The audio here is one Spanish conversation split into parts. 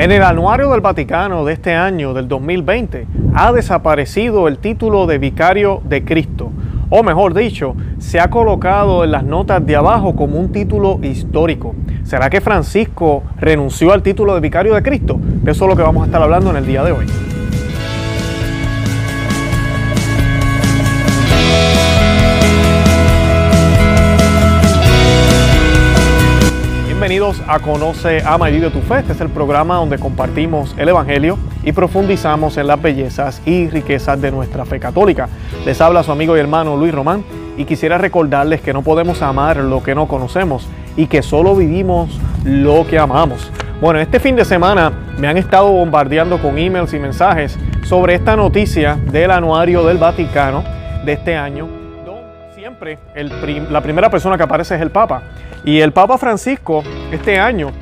En el anuario del Vaticano de este año, del 2020, ha desaparecido el título de vicario de Cristo, o mejor dicho, se ha colocado en las notas de abajo como un título histórico. ¿Será que Francisco renunció al título de vicario de Cristo? De eso es lo que vamos a estar hablando en el día de hoy. Bienvenidos a Conoce, Ama y Vive tu Fe. Este es el programa donde compartimos el Evangelio y profundizamos en las bellezas y riquezas de nuestra fe católica. Les habla su amigo y hermano Luis Román y quisiera recordarles que no podemos amar lo que no conocemos y que solo vivimos lo que amamos. Bueno, este fin de semana me han estado bombardeando con emails y mensajes sobre esta noticia del anuario del Vaticano de este año. Siempre la primera persona que aparece es el Papa. Y el Papa Francisco, este año,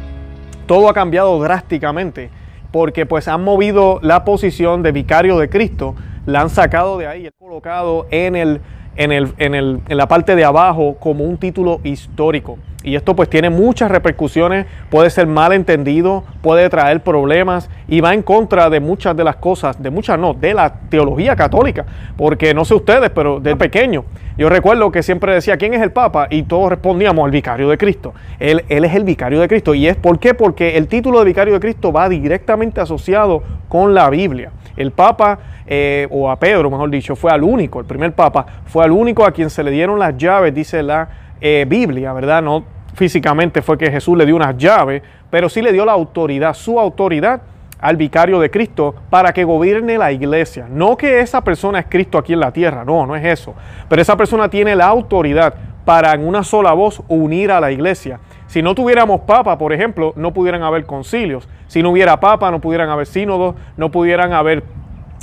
todo ha cambiado drásticamente porque pues han movido la posición de vicario de Cristo, la han sacado de ahí y colocado en, el, en, el, en, el, en la parte de abajo como un título histórico. Y esto pues tiene muchas repercusiones, puede ser mal entendido, puede traer problemas y va en contra de muchas de las cosas, de muchas no, de la teología católica. Porque no sé ustedes, pero de pequeño yo recuerdo que siempre decía, ¿quién es el Papa? Y todos respondíamos, el vicario de Cristo. Él, él es el vicario de Cristo. ¿Y es por qué? Porque el título de vicario de Cristo va directamente asociado con la Biblia. El Papa, eh, o a Pedro, mejor dicho, fue al único, el primer Papa, fue al único a quien se le dieron las llaves, dice la eh, Biblia, ¿verdad? No físicamente fue que Jesús le dio unas llaves, pero sí le dio la autoridad, su autoridad al vicario de Cristo para que gobierne la iglesia. No que esa persona es Cristo aquí en la tierra, no, no es eso. Pero esa persona tiene la autoridad para en una sola voz unir a la iglesia. Si no tuviéramos papa, por ejemplo, no pudieran haber concilios. Si no hubiera papa, no pudieran haber sínodos, no pudieran haber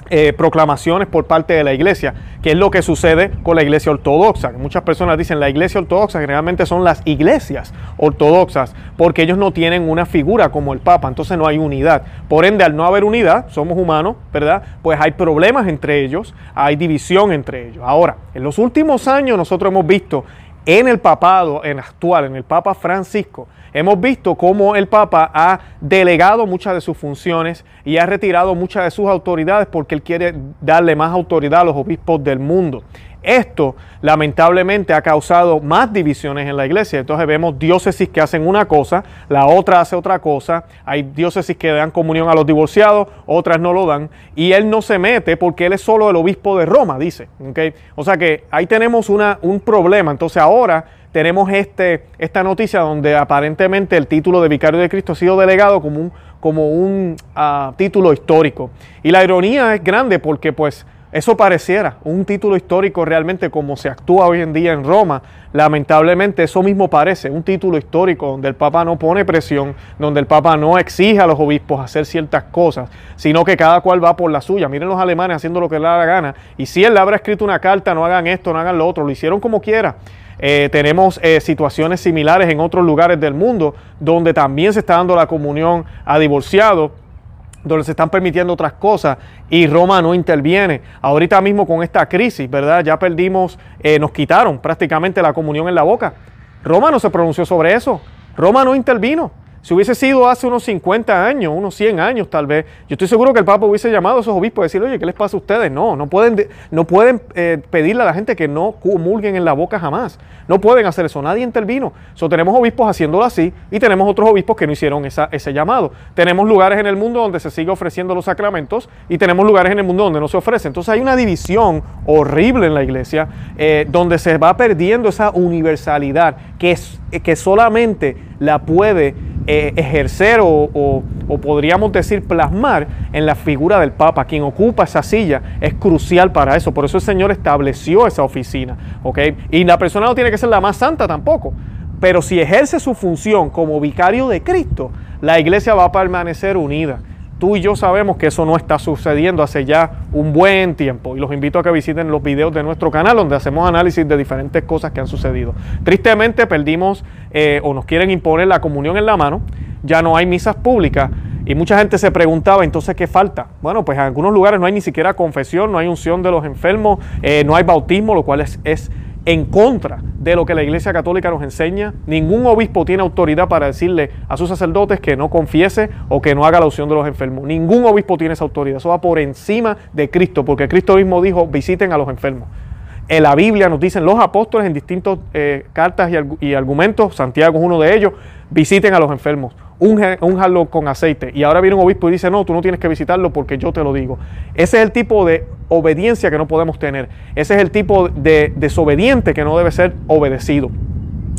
eh, proclamaciones por parte de la iglesia, que es lo que sucede con la iglesia ortodoxa. Muchas personas dicen la iglesia ortodoxa generalmente son las iglesias ortodoxas, porque ellos no tienen una figura como el Papa, entonces no hay unidad. Por ende, al no haber unidad, somos humanos, ¿verdad? Pues hay problemas entre ellos, hay división entre ellos. Ahora, en los últimos años nosotros hemos visto en el papado en actual, en el Papa Francisco, hemos visto cómo el Papa ha delegado muchas de sus funciones y ha retirado muchas de sus autoridades porque él quiere darle más autoridad a los obispos del mundo. Esto lamentablemente ha causado más divisiones en la iglesia. Entonces vemos diócesis que hacen una cosa, la otra hace otra cosa. Hay diócesis que dan comunión a los divorciados, otras no lo dan. Y él no se mete porque él es solo el obispo de Roma, dice. O sea que ahí tenemos una, un problema. Entonces ahora tenemos este, esta noticia donde aparentemente el título de vicario de Cristo ha sido delegado como un, como un ah, título histórico. Y la ironía es grande porque pues eso pareciera un título histórico realmente como se actúa hoy en día en Roma. Lamentablemente eso mismo parece un título histórico donde el Papa no pone presión, donde el Papa no exige a los obispos hacer ciertas cosas, sino que cada cual va por la suya. Miren los alemanes haciendo lo que le da la gana. Y si él le habrá escrito una carta, no hagan esto, no hagan lo otro, lo hicieron como quiera. Eh, tenemos eh, situaciones similares en otros lugares del mundo donde también se está dando la comunión a divorciados donde se están permitiendo otras cosas y Roma no interviene. Ahorita mismo con esta crisis, ¿verdad? Ya perdimos, eh, nos quitaron prácticamente la comunión en la boca. Roma no se pronunció sobre eso. Roma no intervino. Si hubiese sido hace unos 50 años, unos 100 años tal vez, yo estoy seguro que el Papa hubiese llamado a esos obispos y decirle, oye, ¿qué les pasa a ustedes? No, no pueden, no pueden eh, pedirle a la gente que no comulguen en la boca jamás. No pueden hacer eso, nadie intervino. So, tenemos obispos haciéndolo así y tenemos otros obispos que no hicieron ese llamado. Tenemos lugares en el mundo donde se sigue ofreciendo los sacramentos y tenemos lugares en el mundo donde no se ofrece. Entonces hay una división horrible en la iglesia eh, donde se va perdiendo esa universalidad que, que solamente la puede eh, ejercer o, podríamos decir plasmar en la figura del Papa. Quien ocupa esa silla es crucial para eso. Por eso el Señor estableció esa oficina. Y la persona no tiene que ser la más santa tampoco. Pero si ejerce su función como vicario de Cristo, la iglesia va a permanecer unida. Tú y yo sabemos que eso no está sucediendo hace ya un buen tiempo y los invito a que visiten los videos de nuestro canal donde hacemos análisis de diferentes cosas que han sucedido. Tristemente perdimos eh, o nos quieren imponer la comunión en la mano, ya no hay misas públicas y mucha gente se preguntaba entonces qué falta. Bueno, pues en algunos lugares no hay ni siquiera confesión, no hay unción de los enfermos, eh, no hay bautismo, lo cual es, es en contra de lo que la Iglesia Católica nos enseña. Ningún obispo tiene autoridad para decirle a sus sacerdotes que no confiese o que no haga la opción de los enfermos. Ningún obispo tiene esa autoridad. Eso va por encima de Cristo, porque Cristo mismo dijo, visiten a los enfermos. En la Biblia nos dicen los apóstoles en distintas eh, cartas y, argumentos, Santiago es uno de ellos, visiten a los enfermos, unjanlo con aceite. Y ahora viene un obispo y dice, no, tú no tienes que visitarlo porque yo te lo digo. Ese es el tipo de obediencia que no podemos tener. Ese es el tipo de desobediente que no debe ser obedecido.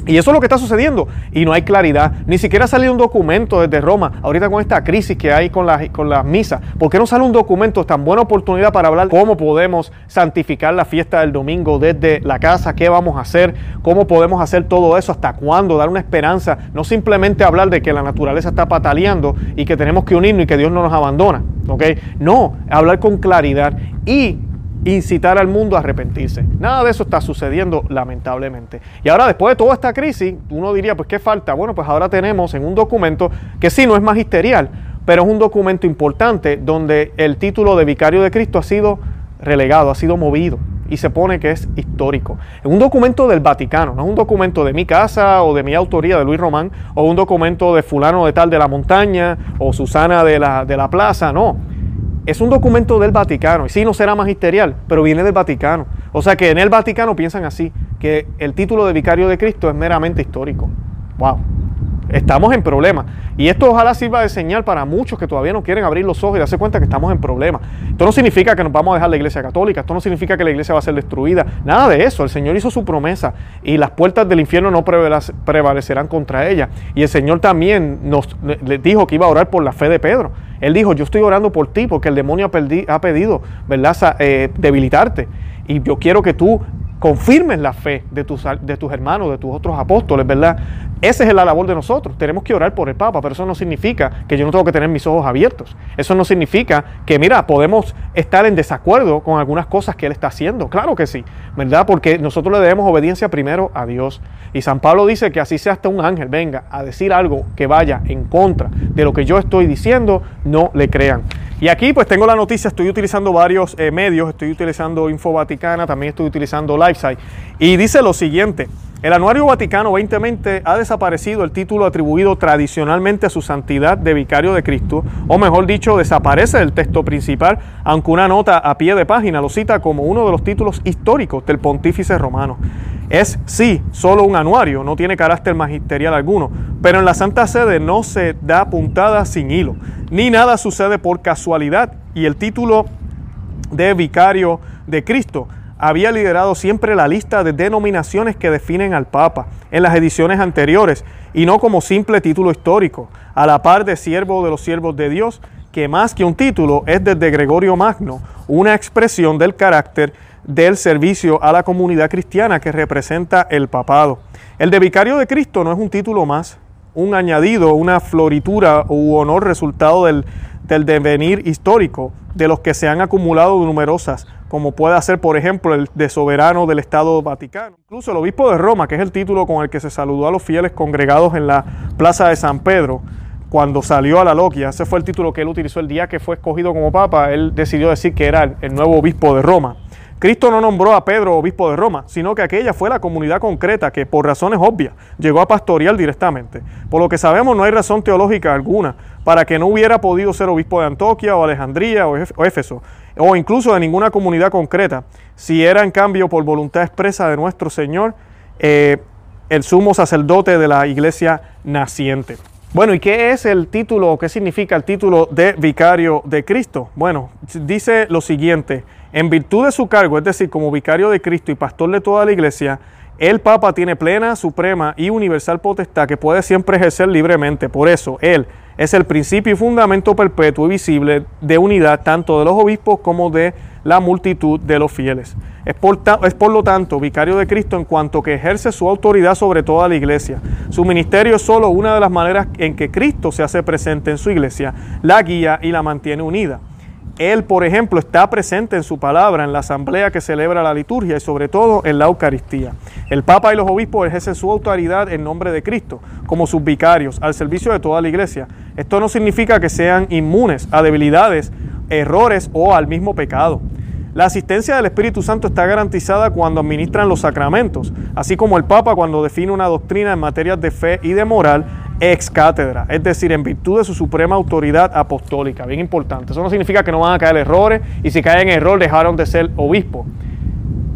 Y eso es lo que está sucediendo y no hay claridad. Ni siquiera ha salido un documento desde Roma, ahorita con esta crisis que hay con las con la misas. ¿Por qué no sale un documento? Tan buena oportunidad para hablar cómo podemos santificar la fiesta del domingo desde la casa, qué vamos a hacer, cómo podemos hacer todo eso, hasta cuándo, dar una esperanza. No simplemente hablar de que la naturaleza está pataleando y que tenemos que unirnos y que Dios no nos abandona. ¿ok? No, hablar con claridad y incitar al mundo a arrepentirse. Nada de eso está sucediendo lamentablemente. Y ahora después de toda esta crisis, uno diría, pues ¿qué falta? Bueno, pues ahora tenemos en un documento que sí no es magisterial, pero es un documento importante donde el título de vicario de Cristo ha sido relegado, ha sido movido y se pone que es histórico. Es un documento del Vaticano, no es un documento de mi casa o de mi autoría de Luis Román o un documento de fulano de tal de la montaña o Susana de la, de la plaza, no es un documento del Vaticano, y sí no será magisterial, pero viene del Vaticano. O sea que en el Vaticano piensan así, que el título de vicario de Cristo es meramente histórico. ¡Wow! Estamos en problemas. Y esto ojalá sirva de señal para muchos que todavía no quieren abrir los ojos y darse cuenta que estamos en problemas. Esto no significa que nos vamos a dejar la iglesia católica, esto no significa que la iglesia va a ser destruida, nada de eso. El Señor hizo su promesa y las puertas del infierno no prevalecerán contra ella. Y el Señor también nos dijo que iba a orar por la fe de Pedro. Él dijo, yo estoy orando por ti porque el demonio ha, pedido, eh, debilitarte. Y yo quiero que tú confirmes la fe de tus, de tus hermanos, de tus otros apóstoles, ¿verdad? Esa es la labor de nosotros. Tenemos que orar por el Papa, pero eso no significa que yo no tengo que tener mis ojos abiertos. Eso no significa que, mira, podemos estar en desacuerdo con algunas cosas que Él está haciendo. Claro que sí, ¿verdad? Porque nosotros le debemos obediencia primero a Dios. Y San Pablo dice que así sea hasta un ángel venga a decir algo que vaya en contra de lo que yo estoy diciendo, no le crean. Y aquí pues tengo la noticia, estoy utilizando varios eh, medios, estoy utilizando Info Vaticana, también estoy utilizando LifeSite. Y dice lo siguiente, el Anuario Vaticano 2020 ha desaparecido el título atribuido tradicionalmente a su santidad de vicario de Cristo, o mejor dicho, desaparece del texto principal, aunque una nota a pie de página lo cita como uno de los títulos históricos del pontífice romano. Es sí, solo un anuario, no tiene carácter magisterial alguno, pero en la Santa Sede no se da puntada sin hilo, ni nada sucede por casualidad y el título de vicario de Cristo había liderado siempre la lista de denominaciones que definen al Papa en las ediciones anteriores y no como simple título histórico, a la par de siervo de los siervos de Dios, que más que un título es desde Gregorio Magno, una expresión del carácter del servicio a la comunidad cristiana que representa el papado. El de vicario de Cristo no es un título más, un añadido, una floritura u honor resultado del, del devenir histórico de los que se han acumulado numerosas, como puede ser, por ejemplo, el de soberano del Estado Vaticano. Incluso el obispo de Roma, que es el título con el que se saludó a los fieles congregados en la plaza de San Pedro, cuando salió a la loquia, ese fue el título que él utilizó el día que fue escogido como papa, él decidió decir que era el nuevo obispo de Roma. Cristo no nombró a Pedro obispo de Roma, sino que aquella fue la comunidad concreta que por razones obvias llegó a pastorear directamente. Por lo que sabemos no hay razón teológica alguna para que no hubiera podido ser obispo de Antoquia o Alejandría o Éfeso, o incluso de ninguna comunidad concreta, si era en cambio por voluntad expresa de nuestro Señor eh, el sumo sacerdote de la iglesia naciente. Bueno, ¿y qué es el título o qué significa el título de vicario de Cristo? Bueno, dice lo siguiente, en virtud de su cargo, es decir, como vicario de Cristo y pastor de toda la iglesia, el Papa tiene plena, suprema y universal potestad que puede siempre ejercer libremente. Por eso, Él es el principio y fundamento perpetuo y visible de unidad tanto de los obispos como de la multitud de los fieles. Es por, lo tanto vicario de Cristo en cuanto que ejerce su autoridad sobre toda la iglesia. Su ministerio es solo una de las maneras en que Cristo se hace presente en su iglesia, la guía y la mantiene unida. Él, por ejemplo, está presente en su palabra, en la asamblea que celebra la liturgia y sobre todo en la Eucaristía. El Papa y los obispos ejercen su autoridad en nombre de Cristo, como sus vicarios, al servicio de toda la iglesia. Esto no significa que sean inmunes a debilidades, errores o al mismo pecado. La asistencia del Espíritu Santo está garantizada cuando administran los sacramentos, así como el Papa cuando define una doctrina en materias de fe y de moral ex cátedra, es decir, en virtud de su suprema autoridad apostólica. Bien importante. Eso no significa que no van a caer errores y si caen en error dejaron de ser obispo.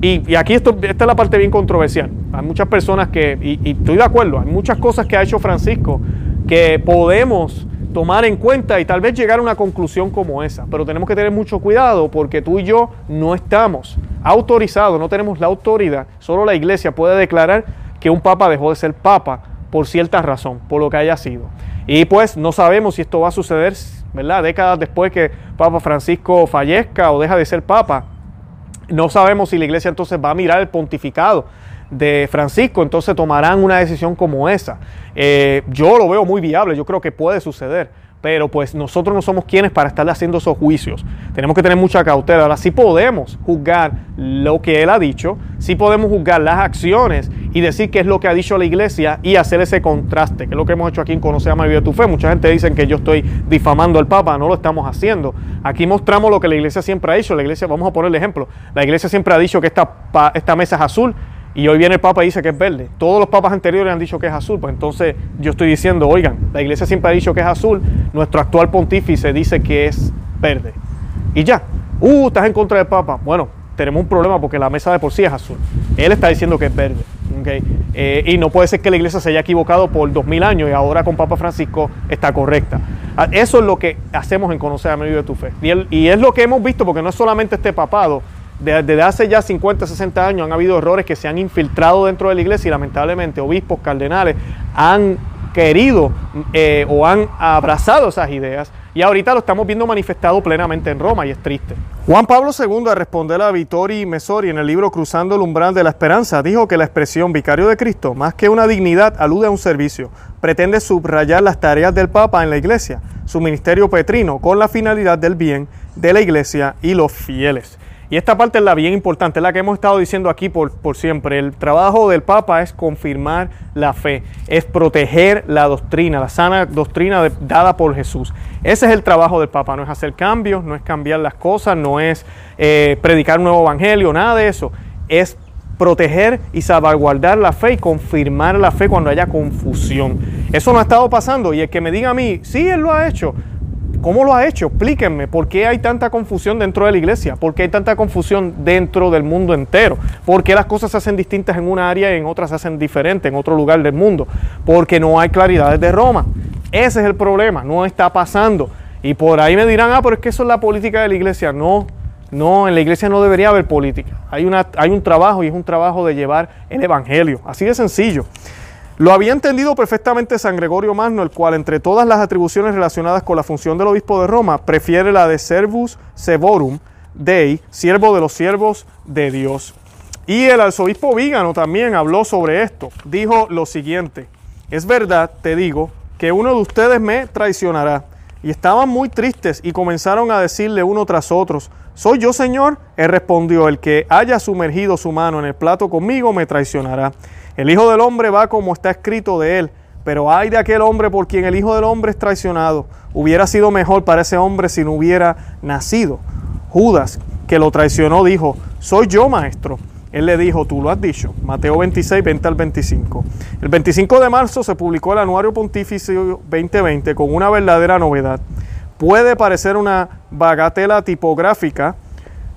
Y, aquí esta es la parte bien controversial. Hay muchas personas que, y, y estoy de acuerdo, hay muchas cosas que ha hecho Francisco que podemos tomar en cuenta y tal vez llegar a una conclusión como esa. Pero tenemos que tener mucho cuidado porque tú y yo no estamos autorizados, no tenemos la autoridad. Solo la iglesia puede declarar que un papa dejó de ser papa por cierta razón, por lo que haya sido. Y pues no sabemos si esto va a suceder, ¿verdad? Décadas después que Papa Francisco fallezca o deja de ser papa. No sabemos si la iglesia entonces va a mirar el pontificado de Francisco, entonces tomarán una decisión como esa. Eh, yo lo veo muy viable, yo creo que puede suceder, pero pues nosotros no somos quienes para estarle haciendo esos juicios. Tenemos que tener mucha cautela. Ahora sí podemos juzgar lo que él ha dicho, sí podemos juzgar las acciones y decir qué es lo que ha dicho la iglesia y hacer ese contraste, que es lo que hemos hecho aquí en Conocer a María de tu Fe. Mucha gente dice que yo estoy difamando al Papa, no lo estamos haciendo. Aquí mostramos lo que la iglesia siempre ha dicho. La iglesia, vamos a poner el ejemplo, la iglesia siempre ha dicho que esta, esta mesa es azul y hoy viene el Papa y dice que es verde. Todos los papas anteriores han dicho que es azul. Pues entonces yo estoy diciendo, oigan, la iglesia siempre ha dicho que es azul. Nuestro actual pontífice dice que es verde. Y ya. Uh, estás en contra del Papa. Bueno, tenemos un problema porque la mesa de por sí es azul. Él está diciendo que es verde. Eh, y no puede ser que la iglesia se haya equivocado por dos mil años y ahora con Papa Francisco está correcta. Ah, eso es lo que hacemos en Conocer a medio de tu fe. Y, y es lo que hemos visto porque no es solamente este papado, desde hace ya 50, 60 años han habido errores que se han infiltrado dentro de la iglesia y lamentablemente obispos, cardenales han querido eh, o han abrazado esas ideas y ahorita lo estamos viendo manifestado plenamente en Roma y es triste. Juan Pablo II, al responder a Vittori Mesori en el libro Cruzando el umbral de la esperanza, dijo que la expresión vicario de Cristo, más que una dignidad, alude a un servicio. Pretende subrayar las tareas del Papa en la iglesia, su ministerio petrino, con la finalidad del bien de la iglesia y los fieles. Y esta parte es la bien importante, es la que hemos estado diciendo aquí por, siempre. El trabajo del Papa es confirmar la fe, es proteger la doctrina, la sana doctrina dada por Jesús. Ese es el trabajo del Papa, no es hacer cambios, no es cambiar las cosas, no es eh, predicar un nuevo evangelio, nada de eso. Es proteger y salvaguardar la fe y confirmar la fe cuando haya confusión. Eso no ha estado pasando y el que me diga a mí, sí, él lo ha hecho, ¿Cómo lo ha hecho? Explíquenme, ¿por qué hay tanta confusión dentro de la iglesia? ¿Por qué hay tanta confusión dentro del mundo entero? ¿Por qué las cosas se hacen distintas en una área y en otras se hacen diferentes en otro lugar del mundo? Porque no hay claridad desde Roma. Ese es el problema, no está pasando. Y por ahí me dirán, ah, pero es que eso es la política de la iglesia. No, no, en la iglesia no debería haber política. Hay, una, hay un trabajo y es un trabajo de llevar el evangelio. Así de sencillo. Lo había entendido perfectamente San Gregorio Magno, el cual entre todas las atribuciones relacionadas con la función del obispo de Roma, prefiere la de servus sevorum dei, siervo de los siervos de Dios. Y el arzobispo Vígano también habló sobre esto. Dijo lo siguiente, es verdad, te digo, que uno de ustedes me traicionará. Y estaban muy tristes y comenzaron a decirle uno tras otros, ¿soy yo, Señor? Él respondió, el que haya sumergido su mano en el plato conmigo me traicionará. El Hijo del Hombre va como está escrito de él, pero hay de aquel hombre por quien el Hijo del Hombre es traicionado. Hubiera sido mejor para ese hombre si no hubiera nacido. Judas, que lo traicionó, dijo, soy yo, maestro. Él le dijo, tú lo has dicho. Mateo 26, 20 al 25. El 25 de marzo se publicó el Anuario Pontificio 2020 con una verdadera novedad. Puede parecer una bagatela tipográfica,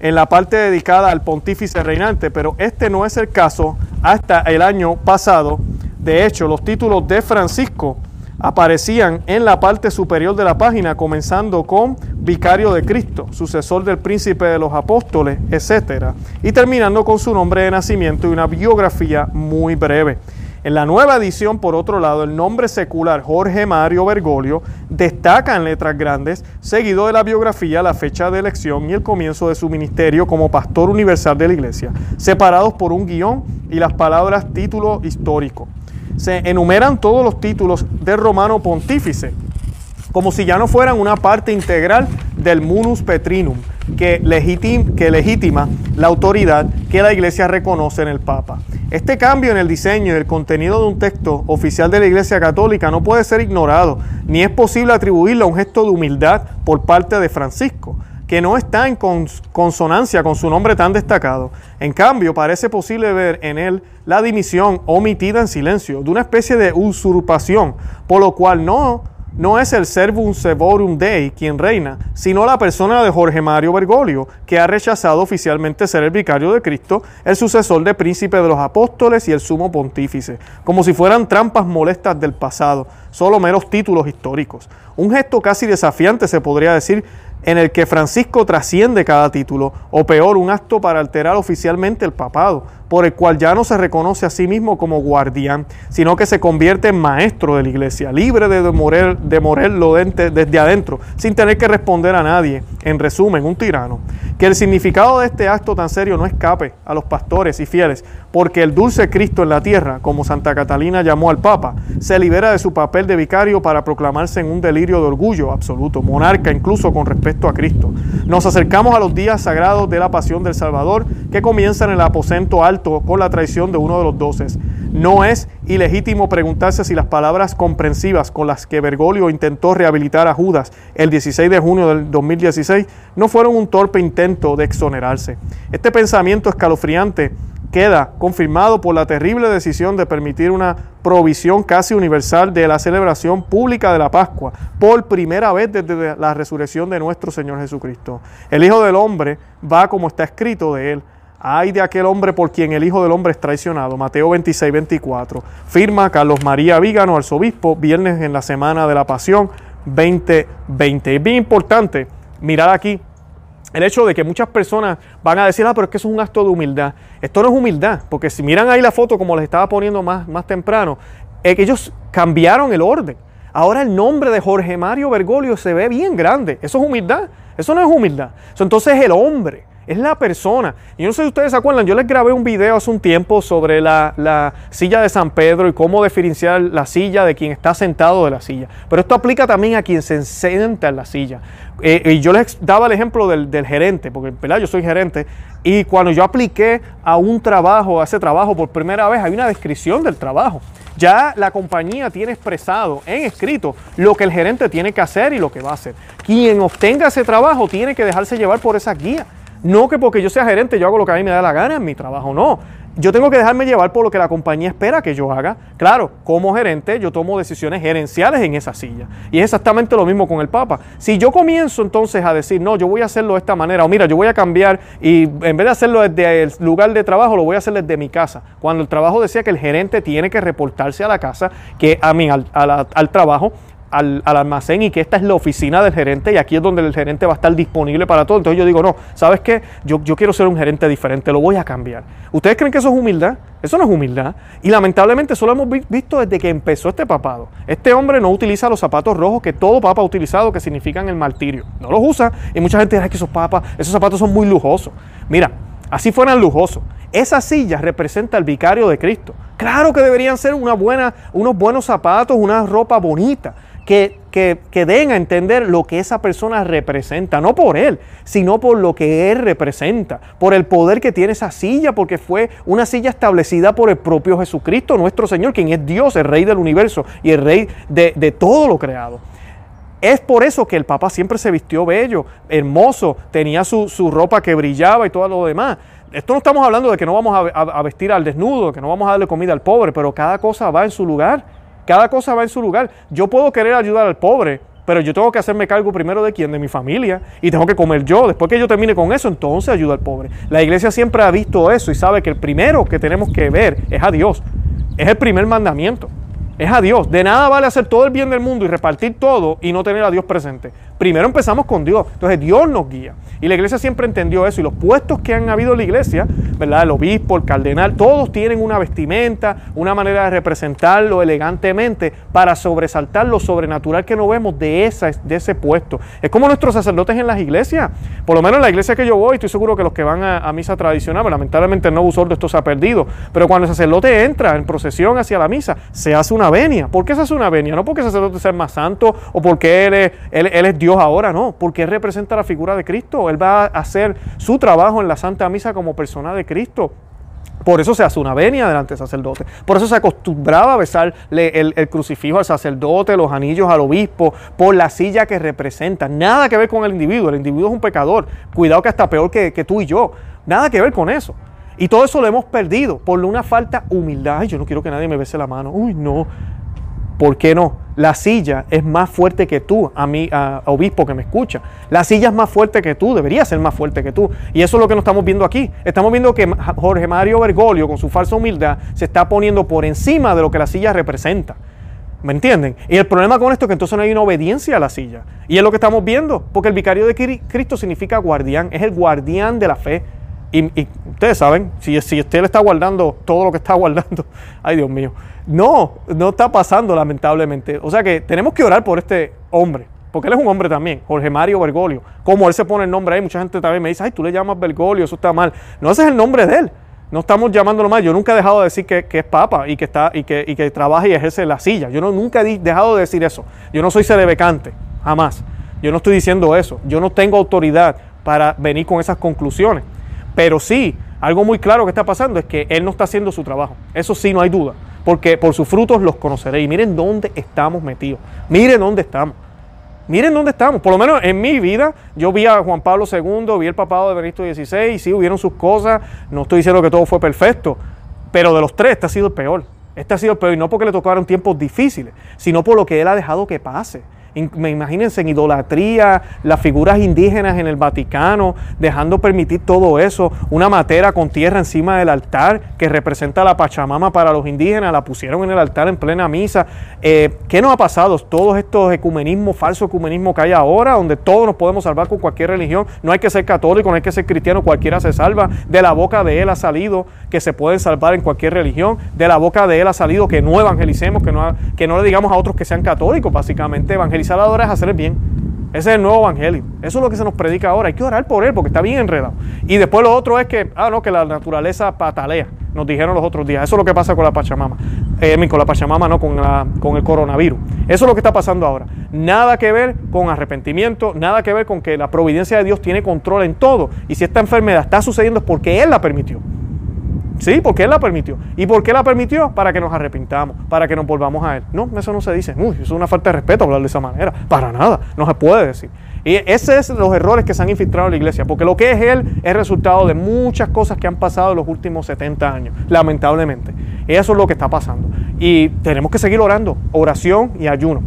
en la parte dedicada al pontífice reinante, pero este no es el caso hasta el año pasado. De hecho, los títulos de Francisco aparecían en la parte superior de la página, comenzando con Vicario de Cristo, sucesor del príncipe de los apóstoles, etc. Y terminando con su nombre de nacimiento y una biografía muy breve. En la nueva edición, por otro lado, el nombre secular Jorge Mario Bergoglio destaca en letras grandes, seguido de la biografía, la fecha de elección y el comienzo de su ministerio como pastor universal de la iglesia, separados por un guion y las palabras título histórico. Se enumeran todos los títulos del romano pontífice, como si ya no fueran una parte integral del munus petrinum, que, que legitima la autoridad que la iglesia reconoce en el Papa. Este cambio en el diseño y el contenido de un texto oficial de la Iglesia Católica no puede ser ignorado, ni es posible atribuirle a un gesto de humildad por parte de Francisco, que no está en consonancia con su nombre tan destacado. En cambio, parece posible ver en él la dimisión omitida en silencio de una especie de usurpación, por lo cual no no es el servum sevorum dei quien reina, sino la persona de Jorge Mario Bergoglio, que ha rechazado oficialmente ser el vicario de Cristo, el sucesor de príncipe de los apóstoles y el sumo pontífice, como si fueran trampas molestas del pasado, solo meros títulos históricos. Un gesto casi desafiante se podría decir en el que Francisco trasciende cada título, o peor, un acto para alterar oficialmente el papado, por el cual ya no se reconoce a sí mismo como guardián, sino que se convierte en maestro de la iglesia, libre de morir, de morirlo desde adentro, sin tener que responder a nadie. En resumen, un tirano. Que el significado de este acto tan serio no escape a los pastores y fieles, porque el dulce Cristo en la tierra, como Santa Catalina llamó al Papa, se libera de su papel de vicario para proclamarse en un delirio de orgullo absoluto, monarca incluso con respecto a Cristo. Nos acercamos a los días sagrados de la pasión del Salvador, que comienzan en el aposento alto con la traición de uno de los doces. No es ilegítimo preguntarse si las palabras comprensivas con las que Bergoglio intentó rehabilitar a Judas el 16 de junio del 2016 no fueron un torpe intento de exonerarse. Este pensamiento escalofriante queda confirmado por la terrible decisión de permitir una provisión casi universal de la celebración pública de la Pascua por primera vez desde la resurrección de nuestro Señor Jesucristo. El Hijo del Hombre va como está escrito de él Ay de aquel hombre por quien el Hijo del Hombre es traicionado. Mateo 26, 24. Firma Carlos María Vígano, arzobispo, viernes en la semana de la Pasión 2020. Es bien importante mirar aquí el hecho de que muchas personas van a decir, ah, pero es que eso es un acto de humildad. Esto no es humildad, porque si miran ahí la foto como les estaba poniendo más, más temprano, es que ellos cambiaron el orden. Ahora el nombre de Jorge Mario Bergoglio se ve bien grande. Eso es humildad. Eso no es humildad. Entonces es el hombre es la persona. Yo no sé si ustedes se acuerdan, yo les grabé un video hace un tiempo sobre la, silla de San Pedro y cómo diferenciar la silla de quien está sentado de la silla. Pero esto aplica también a quien se sienta en la silla. Eh, y yo les daba el ejemplo del, gerente, porque ¿verdad? yo soy gerente, y cuando yo apliqué a un trabajo, a ese trabajo por primera vez, hay una descripción del trabajo. Ya la compañía tiene expresado en escrito lo que el gerente tiene que hacer y lo que va a hacer. Quien obtenga ese trabajo tiene que dejarse llevar por esa guía. No que porque yo sea gerente yo hago lo que a mí me da la gana en mi trabajo, no. Yo tengo que dejarme llevar por lo que la compañía espera que yo haga. Claro, como gerente yo tomo decisiones gerenciales en esa silla. Y es exactamente lo mismo con el Papa. Si yo comienzo entonces a decir, no, yo voy a hacerlo de esta manera, o mira, yo voy a cambiar y en vez de hacerlo desde el lugar de trabajo, lo voy a hacer desde mi casa. Cuando el trabajo decía que el gerente tiene que reportarse a la casa, que a mí, al, al trabajo, al, almacén y que esta es la oficina del gerente y aquí es donde el gerente va a estar disponible para todo. Entonces yo digo, no, ¿sabes qué? Yo, yo quiero ser un gerente diferente, lo voy a cambiar. ¿Ustedes creen que eso es humildad? Eso no es humildad. Y lamentablemente eso lo hemos visto desde que empezó este papado. Este hombre no utiliza los zapatos rojos que todo papa ha utilizado, que significan el martirio. No los usa. Y mucha gente dice que esos papas, esos zapatos son muy lujosos. Mira, así fueran lujosos. Esa silla representa al vicario de Cristo. Claro que deberían ser una buena, unos buenos zapatos, una ropa bonita que, que, den a entender lo que esa persona representa, no por él, sino por lo que él representa, por el poder que tiene esa silla, porque fue una silla establecida por el propio Jesucristo, nuestro Señor, quien es Dios, el Rey del universo y el Rey de, de todo lo creado. Es por eso que el Papa siempre se vistió bello, hermoso, tenía su, su, ropa que brillaba y todo lo demás. Esto no estamos hablando de que no vamos a, a vestir al desnudo, que no vamos a darle comida al pobre, pero cada cosa va en su lugar. Cada cosa va en su lugar. Yo puedo querer ayudar al pobre, pero yo tengo que hacerme cargo primero de quién, de mi familia, y tengo que comer yo. Después que yo termine con eso, entonces ayudo al pobre. La iglesia siempre ha visto eso y sabe que el primero que tenemos que ver es a Dios. Es el primer mandamiento. Es a Dios. De nada vale hacer todo el bien del mundo y repartir todo y no tener a Dios presente. Primero empezamos con Dios. Entonces Dios nos guía. Y la iglesia siempre entendió eso. Y los puestos que han habido en la iglesia, ¿verdad? El obispo, el cardenal, todos tienen una vestimenta, una manera de representarlo elegantemente para sobresaltar lo sobrenatural que no vemos de, esa, de ese puesto. Es como nuestros sacerdotes en las iglesias. Por lo menos en la iglesia que yo voy, estoy seguro que los que van a, misa tradicional, lamentablemente el nuevo sordo esto se ha perdido. Pero cuando el sacerdote entra en procesión hacia la misa, se hace una venia. ¿Por qué se hace una venia? No porque el sacerdote sea más santo o porque él es, él, él es Dios ahora, no. Porque él representa la figura de Cristo. Él va a hacer su trabajo en la Santa Misa como persona de Cristo. Por eso se hace una venia delante del sacerdote. Por eso se acostumbraba a besarle el, crucifijo al sacerdote, los anillos al obispo, por la silla que representa. Nada que ver con el individuo. El individuo es un pecador. Cuidado que hasta peor que, que tú y yo. Nada que ver con eso. Y todo eso lo hemos perdido por una falta humildad. Ay, yo no quiero que nadie me bese la mano. Uy, no. ¿Por qué no? La silla es más fuerte que tú, a mí, obispo que me escucha. La silla es más fuerte que tú, debería ser más fuerte que tú. Y eso es lo que nos estamos viendo aquí. Estamos viendo que Jorge Mario Bergoglio, con su falsa humildad, se está poniendo por encima de lo que la silla representa. ¿Me entienden? Y el problema con esto es que entonces no hay una obediencia a la silla. Y es lo que estamos viendo, porque el vicario de Cristo significa guardián, es el guardián de la fe. Y, ustedes saben, si, si usted le está guardando todo lo que está guardando, ay Dios mío, no, no está pasando lamentablemente. O sea que tenemos que orar por este hombre, porque él es un hombre también, Jorge Mario Bergoglio. Como él se pone el nombre ahí, mucha gente también me dice, ay, tú le llamas Bergoglio, eso está mal. No, ese es el nombre de él. No estamos llamándolo mal. Yo nunca he dejado de decir que, es papa y que, está, y, que, y que trabaja y ejerce la silla. Yo no, nunca he dejado de decir eso. Yo no soy cerebecante, jamás. Yo no estoy diciendo eso. Yo no tengo autoridad para venir con esas conclusiones. Pero sí, algo muy claro que está pasando es que Él no está haciendo su trabajo. Eso sí, no hay duda. Porque por sus frutos los conoceréis. Miren dónde estamos metidos. Miren dónde estamos. Miren dónde estamos. Por lo menos en mi vida, yo vi a Juan Pablo II, vi el papado de Benito XVI, sí hubieron sus cosas. No estoy diciendo que todo fue perfecto. Pero de los tres, este ha sido el peor. Este ha sido el peor. Y no porque le tocaron tiempos difíciles, sino por lo que Él ha dejado que pase me imagínense en idolatría, las figuras indígenas en el Vaticano, dejando permitir todo eso, una matera con tierra encima del altar que representa la Pachamama para los indígenas, la pusieron en el altar en plena misa. Eh, ¿Qué nos ha pasado? Todos estos ecumenismos, falso ecumenismo que hay ahora, donde todos nos podemos salvar con cualquier religión, no hay que ser católico, no hay que ser cristiano, cualquiera se salva, de la boca de él ha salido que se pueden salvar en cualquier religión, de la boca de él ha salido que no evangelicemos, que no, que no le digamos a otros que sean católicos, básicamente evangelizar ahora es hacer el bien. Ese es el nuevo evangelio. Eso es lo que se nos predica ahora. Hay que orar por él porque está bien enredado. Y después lo otro es que, ah, no, que la naturaleza patalea. Nos dijeron los otros días. Eso es lo que pasa con la Pachamama. Eh, con la Pachamama, no, con, la, con el coronavirus. Eso es lo que está pasando ahora. Nada que ver con arrepentimiento, nada que ver con que la providencia de Dios tiene control en todo. Y si esta enfermedad está sucediendo es porque Él la permitió. Sí, porque Él la permitió. ¿Y por qué la permitió? Para que nos arrepintamos, para que nos volvamos a Él. No, eso no se dice. Uy, eso es una falta de respeto hablar de esa manera. Para nada, no se puede decir. Y esos son los errores que se han infiltrado en la iglesia, porque lo que es Él es resultado de muchas cosas que han pasado en los últimos 70 años, lamentablemente. Eso es lo que está pasando. Y tenemos que seguir orando, oración y ayuno.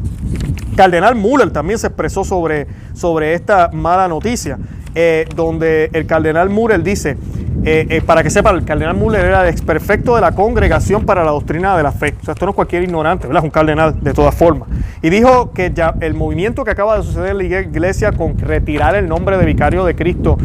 Cardenal Müller también se expresó sobre, sobre esta mala noticia, eh, donde el cardenal Müller dice, eh, eh, para que sepa, el cardenal Müller era el experfecto de la congregación para la doctrina de la fe. O sea, esto no es cualquier ignorante, ¿verdad? Es un cardenal de todas formas. Y dijo que ya el movimiento que acaba de suceder en la iglesia con retirar el nombre de vicario de Cristo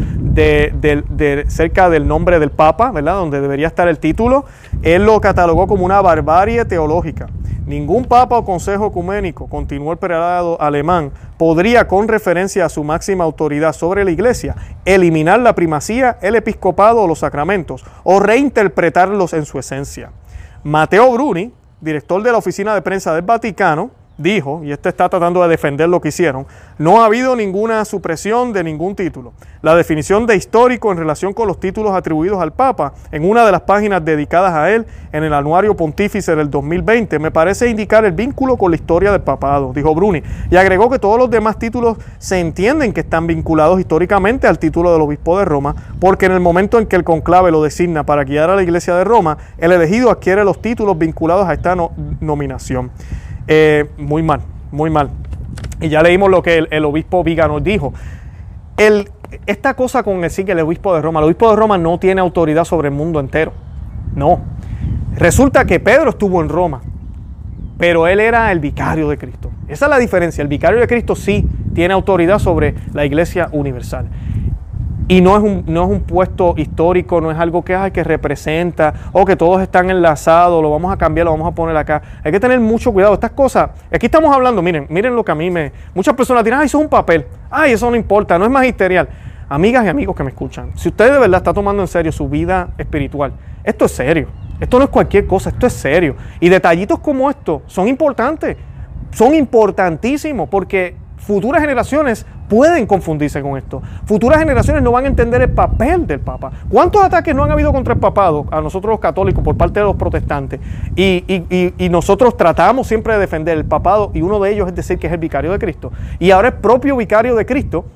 cerca del nombre del Papa, ¿verdad? Donde debería estar el título, él lo catalogó como una barbarie teológica. Ningún papa o consejo ecuménico, continuó el prelado alemán, podría, con referencia a su máxima autoridad sobre la iglesia, eliminar la primacía, el episcopado los sacramentos, o reinterpretarlos en su esencia. Mateo Bruni, director de la oficina de prensa del Vaticano, dijo, y este está tratando de defender lo que hicieron, no ha habido ninguna supresión de ningún título. La definición de histórico en relación con los títulos atribuidos al Papa en una de las páginas dedicadas a él en el Anuario Pontífice del 2020 me parece indicar el vínculo con la historia del papado, dijo Bruni, y agregó que todos los demás títulos se entienden que están vinculados históricamente al título del obispo de Roma, porque en el momento en que el conclave lo designa para guiar a la iglesia de Roma, el elegido adquiere los títulos vinculados a esta nominación. Eh, muy mal, muy mal. Y ya leímos lo que el, obispo Viga nos dijo. Esta cosa con decir que el obispo de Roma, el obispo de Roma no tiene autoridad sobre el mundo entero. No. Resulta que Pedro estuvo en Roma, pero él era el vicario de Cristo. Esa es la diferencia. El vicario de Cristo sí tiene autoridad sobre la iglesia universal. Y no es, un, no es un puesto histórico, no es algo que, hay que representa o que todos están enlazados, lo vamos a cambiar, lo vamos a poner acá. Hay que tener mucho cuidado. Estas cosas, aquí estamos hablando, miren, miren lo que a mí me... Muchas personas dirán, ay, eso es un papel, ay, eso no importa, no es magisterial. Amigas y amigos que me escuchan, si usted de verdad está tomando en serio su vida espiritual, esto es serio. Esto no es cualquier cosa, esto es serio. Y detallitos como estos son importantes, son importantísimos porque futuras generaciones pueden confundirse con esto. Futuras generaciones no van a entender el papel del Papa. ¿Cuántos ataques no han habido contra el papado a nosotros los católicos por parte de los protestantes? Y, nosotros tratamos siempre de defender el papado y uno de ellos es decir que es el vicario de Cristo. Y ahora el propio vicario de Cristo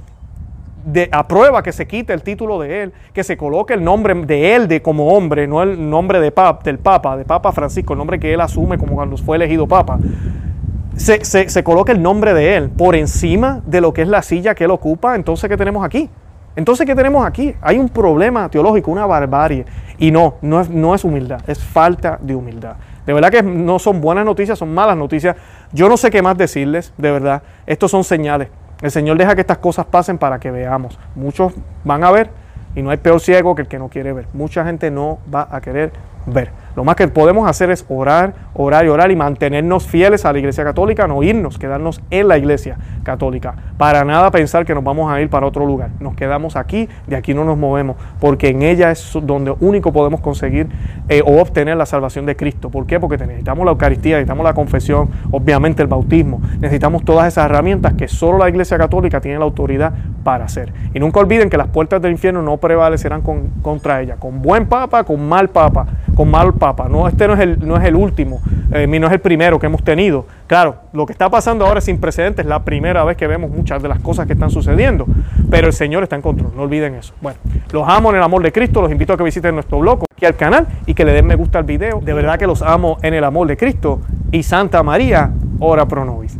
de, aprueba que se quite el título de él, que se coloque el nombre de él de como hombre, no el nombre de pap, del Papa, de Papa Francisco, el nombre que él asume como cuando fue elegido Papa se, se, coloca el nombre de él por encima de lo que es la silla que él ocupa, entonces ¿qué tenemos aquí? Entonces, ¿qué tenemos aquí? Hay un problema teológico, una barbarie. Y no, no es, no es humildad, es falta de humildad. De verdad que no son buenas noticias, son malas noticias. Yo no sé qué más decirles, de verdad. Estos son señales. El Señor deja que estas cosas pasen para que veamos. Muchos van a ver y no hay peor ciego que el que no quiere ver. Mucha gente no va a querer ver. Lo más que podemos hacer es orar, orar y orar y mantenernos fieles a la Iglesia Católica, no irnos, quedarnos en la Iglesia Católica. Para nada pensar que nos vamos a ir para otro lugar. Nos quedamos aquí, de aquí no nos movemos, porque en ella es donde único podemos conseguir eh, o obtener la salvación de Cristo. ¿Por qué? Porque necesitamos la Eucaristía, necesitamos la confesión, obviamente el bautismo, necesitamos todas esas herramientas que solo la Iglesia Católica tiene la autoridad para hacer. Y nunca olviden que las puertas del infierno no prevalecerán contra ella, con buen papa, con mal papa, con mal papa No, este no es el, no es el último, eh, no es el primero que hemos tenido. Claro, lo que está pasando ahora es sin precedentes, es la primera vez que vemos muchas de las cosas que están sucediendo, pero el Señor está en control, no olviden eso. Bueno, los amo en el amor de Cristo, los invito a que visiten nuestro blog aquí al canal y que le den me gusta al video. De verdad que los amo en el amor de Cristo y Santa María, ora pro nobis.